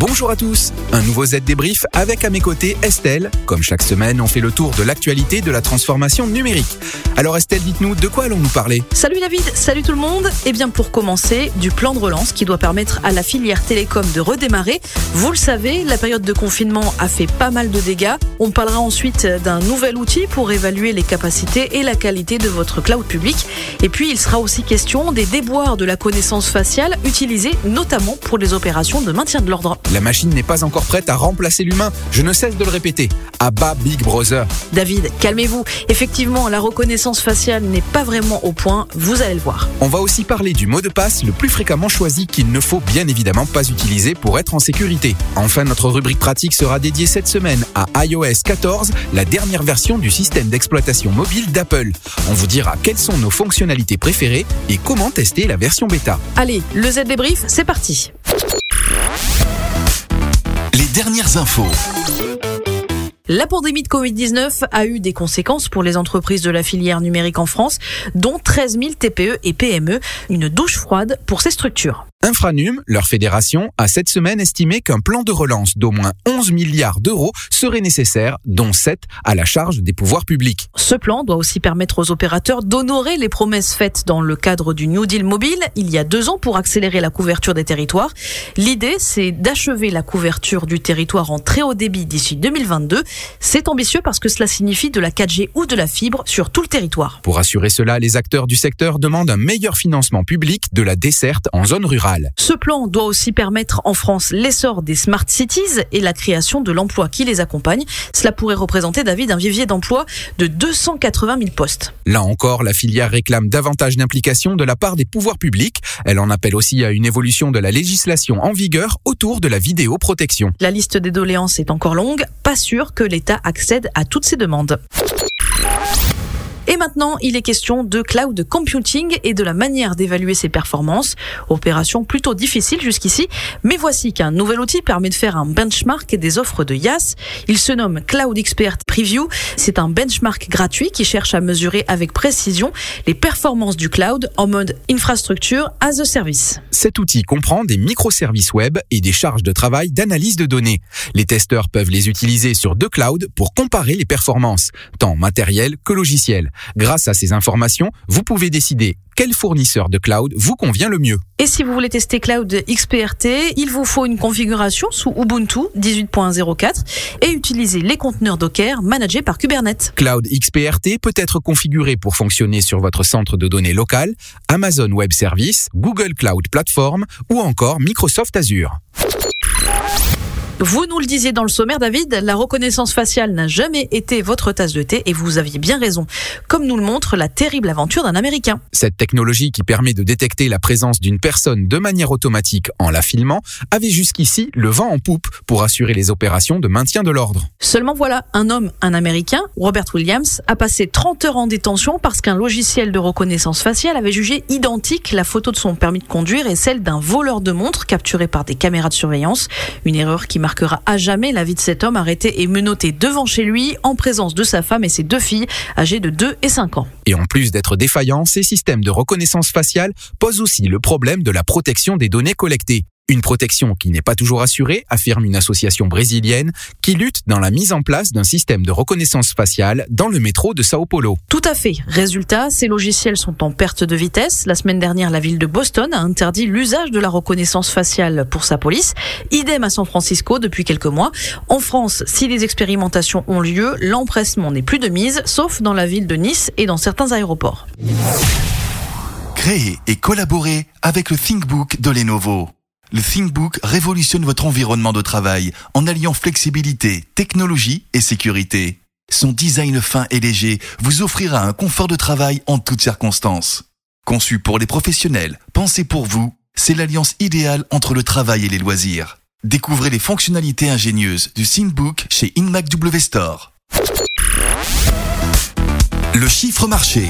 Bonjour à tous, un nouveau Z débrief avec à mes côtés Estelle. Comme chaque semaine, on fait le tour de l'actualité de la transformation numérique. Alors Estelle, dites-nous, de quoi allons-nous parler? Salut David, salut tout le monde. Eh bien pour commencer, du plan de relance qui doit permettre à la filière télécom de redémarrer. Vous le savez, la période de confinement a fait pas mal de dégâts. On parlera ensuite d'un nouvel outil pour évaluer les capacités et la qualité de votre cloud public. Et puis il sera aussi question des déboires de la connaissance faciale utilisée notamment pour les opérations de maintien de l'ordre. La machine n'est pas encore prête à remplacer l'humain. Je ne cesse de le répéter. À bas Big Brother. David, calmez-vous. Effectivement, la reconnaissance faciale n'est pas vraiment au point, vous allez le voir. On va aussi parler du mot de passe le plus fréquemment choisi qu'il ne faut bien évidemment pas utiliser pour être en sécurité. Enfin, notre rubrique pratique sera dédiée cette semaine à iOS 14, la dernière version du système d'exploitation mobile d'Apple. On vous dira quelles sont nos fonctionnalités préférées et comment tester la version bêta. Allez, le Z débrief, c'est parti. Dernières infos. La pandémie de Covid-19 a eu des conséquences pour les entreprises de la filière numérique en France, dont 13 000 TPE et PME. Une douche froide pour ces structures. Infranum, leur fédération, a cette semaine estimé qu'un plan de relance d'au moins 11 milliards d'euros serait nécessaire, dont 7 à la charge des pouvoirs publics. Ce plan doit aussi permettre aux opérateurs d'honorer les promesses faites dans le cadre du New Deal mobile il y a deux ans pour accélérer la couverture des territoires. L'idée, c'est d'achever la couverture du territoire en très haut débit d'ici 2022. C'est ambitieux parce que cela signifie de la 4G ou de la fibre sur tout le territoire. Pour assurer cela, les acteurs du secteur demandent un meilleur financement public de la desserte en zone rurale. Ce plan doit aussi permettre en France l'essor des smart cities et la création de l'emploi qui les accompagne. Cela pourrait représenter, David, un vivier d'emploi de 280 000 postes. Là encore, la filière réclame davantage d'implication de la part des pouvoirs publics. Elle en appelle aussi à une évolution de la législation en vigueur autour de la vidéoprotection. La liste des doléances est encore longue. Pas sûr que l'État accède à toutes ces demandes. Et maintenant, il est question de cloud computing et de la manière d'évaluer ses performances. Opération plutôt difficile jusqu'ici, mais voici qu'un nouvel outil permet de faire un benchmark des offres de IaaS. Il se nomme Cloud Expert Preview. C'est un benchmark gratuit qui cherche à mesurer avec précision les performances du cloud en mode infrastructure as a service. Cet outil comprend des microservices web et des charges de travail d'analyse de données. Les testeurs peuvent les utiliser sur deux clouds pour comparer les performances, tant matérielles que logicielles. Grâce à ces informations, vous pouvez décider quel fournisseur de cloud vous convient le mieux. Et si vous voulez tester Cloud XPRT, il vous faut une configuration sous Ubuntu 18.04 et utiliser les conteneurs Docker managés par Kubernetes. Cloud XPRT peut être configuré pour fonctionner sur votre centre de données local, Amazon Web Service, Google Cloud Platform ou encore Microsoft Azure. Vous nous le disiez dans le sommaire, David, la reconnaissance faciale n'a jamais été votre tasse de thé et vous aviez bien raison, comme nous le montre la terrible aventure d'un Américain. Cette technologie qui permet de détecter la présence d'une personne de manière automatique en la filmant avait jusqu'ici le vent en poupe pour assurer les opérations de maintien de l'ordre. Seulement voilà, un homme, un Américain, Robert Williams, a passé 30 heures en détention parce qu'un logiciel de reconnaissance faciale avait jugé identique la photo de son permis de conduire et celle d'un voleur de montres capturé par des caméras de surveillance. Une erreur qui marquera à jamais la vie de cet homme arrêté et menotté devant chez lui en présence de sa femme et ses deux filles âgées de 2 et 5 ans. Et en plus d'être défaillants, ces systèmes de reconnaissance faciale posent aussi le problème de la protection des données collectées. Une protection qui n'est pas toujours assurée, affirme une association brésilienne qui lutte dans la mise en place d'un système de reconnaissance faciale dans le métro de Sao Paulo. Tout à fait. Résultat, ces logiciels sont en perte de vitesse. La semaine dernière, la ville de Boston a interdit l'usage de la reconnaissance faciale pour sa police. Idem à San Francisco depuis quelques mois. En France, si les expérimentations ont lieu, l'empressement n'est plus de mise, sauf dans la ville de Nice et dans certains aéroports. Créer et collaborer avec le ThinkBook de Lenovo. Le ThinkBook révolutionne votre environnement de travail en alliant flexibilité, technologie et sécurité. Son design fin et léger vous offrira un confort de travail en toutes circonstances. Conçu pour les professionnels, pensé pour vous, c'est l'alliance idéale entre le travail et les loisirs. Découvrez les fonctionnalités ingénieuses du ThinkBook chez InMac W Store. Le chiffre marché.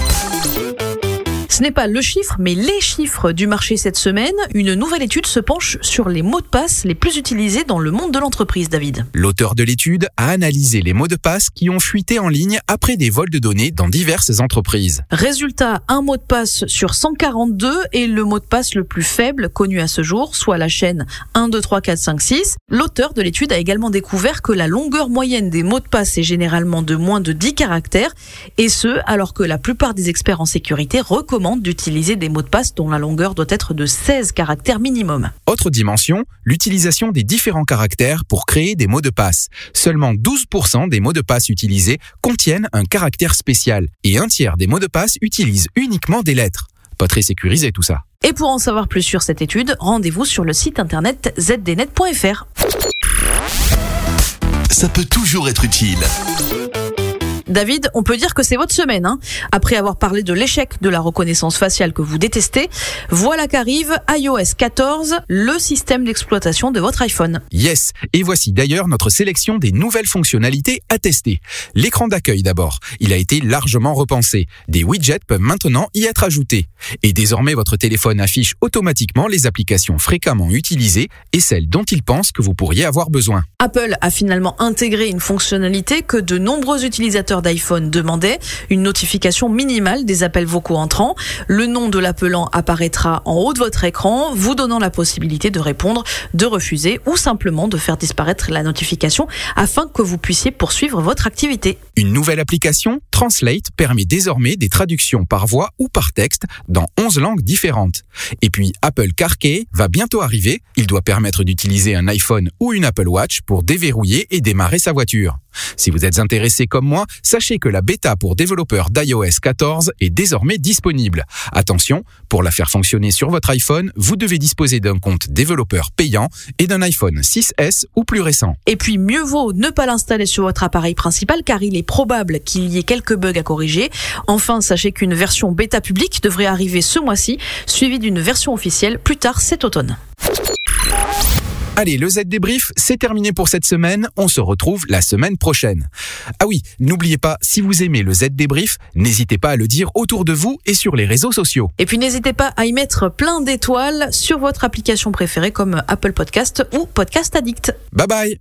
Ce n'est pas le chiffre, mais les chiffres du marché cette semaine. Une nouvelle étude se penche sur les mots de passe les plus utilisés dans le monde de l'entreprise, David. L'auteur de l'étude a analysé les mots de passe qui ont fuité en ligne après des vols de données dans diverses entreprises. Résultat, un mot de passe sur 142 est le mot de passe le plus faible connu à ce jour, soit la chaîne 1, 2, 3, 4, 5, 6. L'auteur de l'étude a également découvert que la longueur moyenne des mots de passe est généralement de moins de 10 caractères, et ce, alors que la plupart des experts en sécurité recommandent d'utiliser des mots de passe dont la longueur doit être de 16 caractères minimum. Autre dimension, l'utilisation des différents caractères pour créer des mots de passe. Seulement 12% des mots de passe utilisés contiennent un caractère spécial, et un tiers des mots de passe utilisent uniquement des lettres. Pas très sécurisé tout ça. Et pour en savoir plus sur cette étude, rendez-vous sur le site internet zdnet.fr. Ça peut toujours être utile. David, on peut dire que c'est votre semaine. Hein. Après avoir parlé de l'échec de la reconnaissance faciale que vous détestez, voilà qu'arrive iOS 14, le système d'exploitation de votre iPhone. Yes, et voici d'ailleurs notre sélection des nouvelles fonctionnalités à tester. L'écran d'accueil d'abord, il a été largement repensé. Des widgets peuvent maintenant y être ajoutés. Et désormais votre téléphone affiche automatiquement les applications fréquemment utilisées et celles dont il pense que vous pourriez avoir besoin. Apple a finalement intégré une fonctionnalité que de nombreux utilisateurs d'iPhone demandait, une notification minimale des appels vocaux entrants. Le nom de l'appelant apparaîtra en haut de votre écran, vous donnant la possibilité de répondre, de refuser ou simplement de faire disparaître la notification afin que vous puissiez poursuivre votre activité. Une nouvelle application, Translate, permet désormais des traductions par voix ou par texte dans 11 langues différentes. Et puis Apple CarKey va bientôt arriver. Il doit permettre d'utiliser un iPhone ou une Apple Watch pour déverrouiller et démarrer sa voiture. Si vous êtes intéressé comme moi, sachez que la bêta pour développeurs d'iOS 14 est désormais disponible. Attention, pour la faire fonctionner sur votre iPhone, vous devez disposer d'un compte développeur payant et d'un iPhone 6S ou plus récent. Et puis mieux vaut ne pas l'installer sur votre appareil principal car il est probable qu'il y ait quelques bugs à corriger. Enfin, sachez qu'une version bêta publique devrait arriver ce mois-ci, suivie d'une version officielle plus tard cet automne. Allez, le Z débrief, c'est terminé pour cette semaine. On se retrouve la semaine prochaine. Ah oui, n'oubliez pas, si vous aimez le Z débrief, n'hésitez pas à le dire autour de vous et sur les réseaux sociaux. Et puis n'hésitez pas à y mettre plein d'étoiles sur votre application préférée comme Apple Podcast ou Podcast Addict. Bye bye